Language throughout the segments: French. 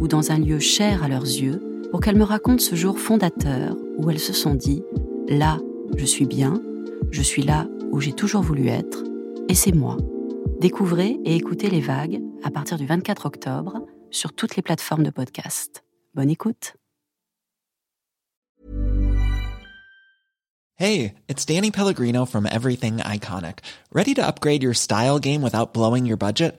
ou dans un lieu cher à leurs yeux pour qu'elles me racontent ce jour fondateur où elles se sont dit ⁇ Là, je suis bien, je suis là où j'ai toujours voulu être, et c'est moi. Découvrez et écoutez les vagues à partir du 24 octobre sur toutes les plateformes de podcast. Bonne écoute. Hey, it's Danny Pellegrino from Everything Iconic. Ready to upgrade your style game without blowing your budget?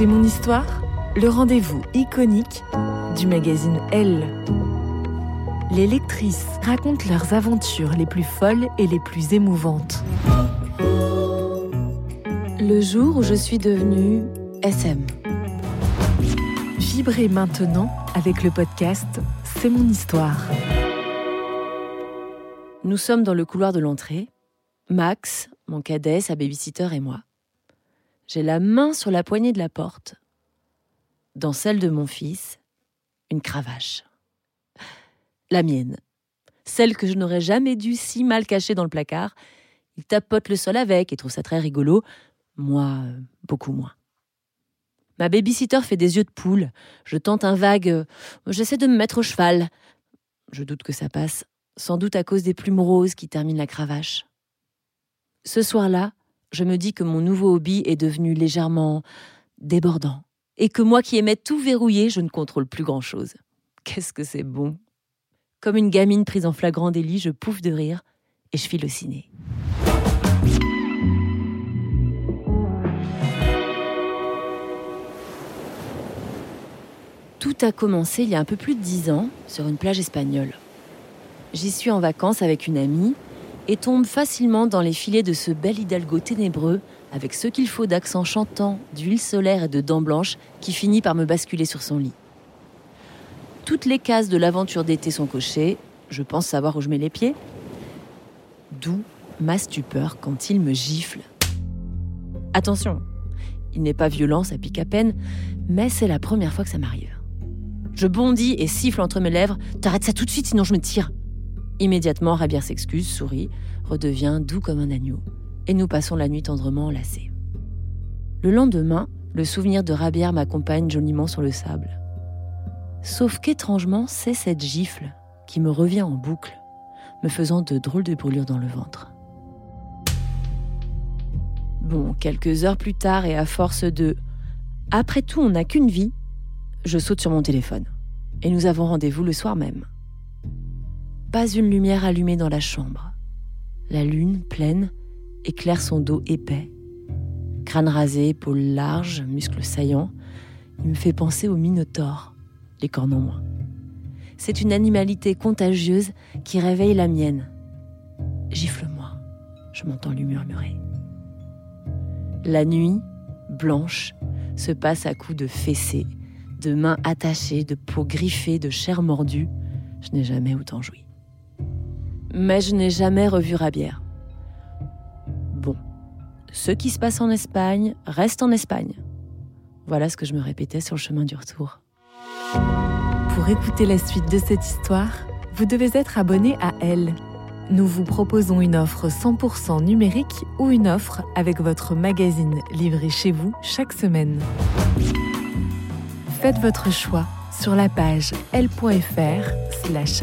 C'est mon histoire, le rendez-vous iconique du magazine Elle. les lectrices racontent leurs aventures les plus folles et les plus émouvantes. Le jour où je suis devenue SM. Vibrez maintenant avec le podcast C'est mon histoire. Nous sommes dans le couloir de l'entrée. Max, mon cadet, sa babysitter et moi. J'ai la main sur la poignée de la porte. Dans celle de mon fils, une cravache la mienne. Celle que je n'aurais jamais dû si mal cacher dans le placard. Il tapote le sol avec et trouve ça très rigolo. Moi, beaucoup moins. Ma babysitter fait des yeux de poule. Je tente un vague. Euh, j'essaie de me mettre au cheval. Je doute que ça passe, sans doute à cause des plumes roses qui terminent la cravache. Ce soir-là, je me dis que mon nouveau hobby est devenu légèrement débordant, et que moi qui aimais tout verrouiller, je ne contrôle plus grand-chose. Qu'est-ce que c'est bon comme une gamine prise en flagrant délit, je pouffe de rire et je file au ciné. Tout a commencé il y a un peu plus de dix ans sur une plage espagnole. J'y suis en vacances avec une amie et tombe facilement dans les filets de ce bel hidalgo ténébreux avec ce qu'il faut d'accent chantant, d'huile solaire et de dents blanches qui finit par me basculer sur son lit. Toutes les cases de l'aventure d'été sont cochées. Je pense savoir où je mets les pieds. D'où ma stupeur quand il me gifle. Attention, il n'est pas violent, ça pique à peine, mais c'est la première fois que ça m'arrive. Je bondis et siffle entre mes lèvres T'arrêtes ça tout de suite, sinon je me tire. Immédiatement, Rabière s'excuse, sourit, redevient doux comme un agneau, et nous passons la nuit tendrement enlacés. Le lendemain, le souvenir de Rabière m'accompagne joliment sur le sable. Sauf qu'étrangement, c'est cette gifle qui me revient en boucle, me faisant de drôles de brûlures dans le ventre. Bon, quelques heures plus tard et à force de Après tout, on n'a qu'une vie, je saute sur mon téléphone. Et nous avons rendez-vous le soir même. Pas une lumière allumée dans la chambre. La lune, pleine, éclaire son dos épais. Crâne rasé, épaules larges, muscles saillants, il me fait penser au Minotaure les cornes en moins. C'est une animalité contagieuse qui réveille la mienne. Gifle-moi, je m'entends lui murmurer. La nuit, blanche, se passe à coups de fessées, de mains attachées, de peaux griffées, de chair mordue. Je n'ai jamais autant joui. Mais je n'ai jamais revu Rabière. Bon, ce qui se passe en Espagne reste en Espagne. Voilà ce que je me répétais sur le chemin du retour. Pour écouter la suite de cette histoire, vous devez être abonné à Elle. Nous vous proposons une offre 100% numérique ou une offre avec votre magazine livré chez vous chaque semaine. Faites votre choix sur la page l.fr/slash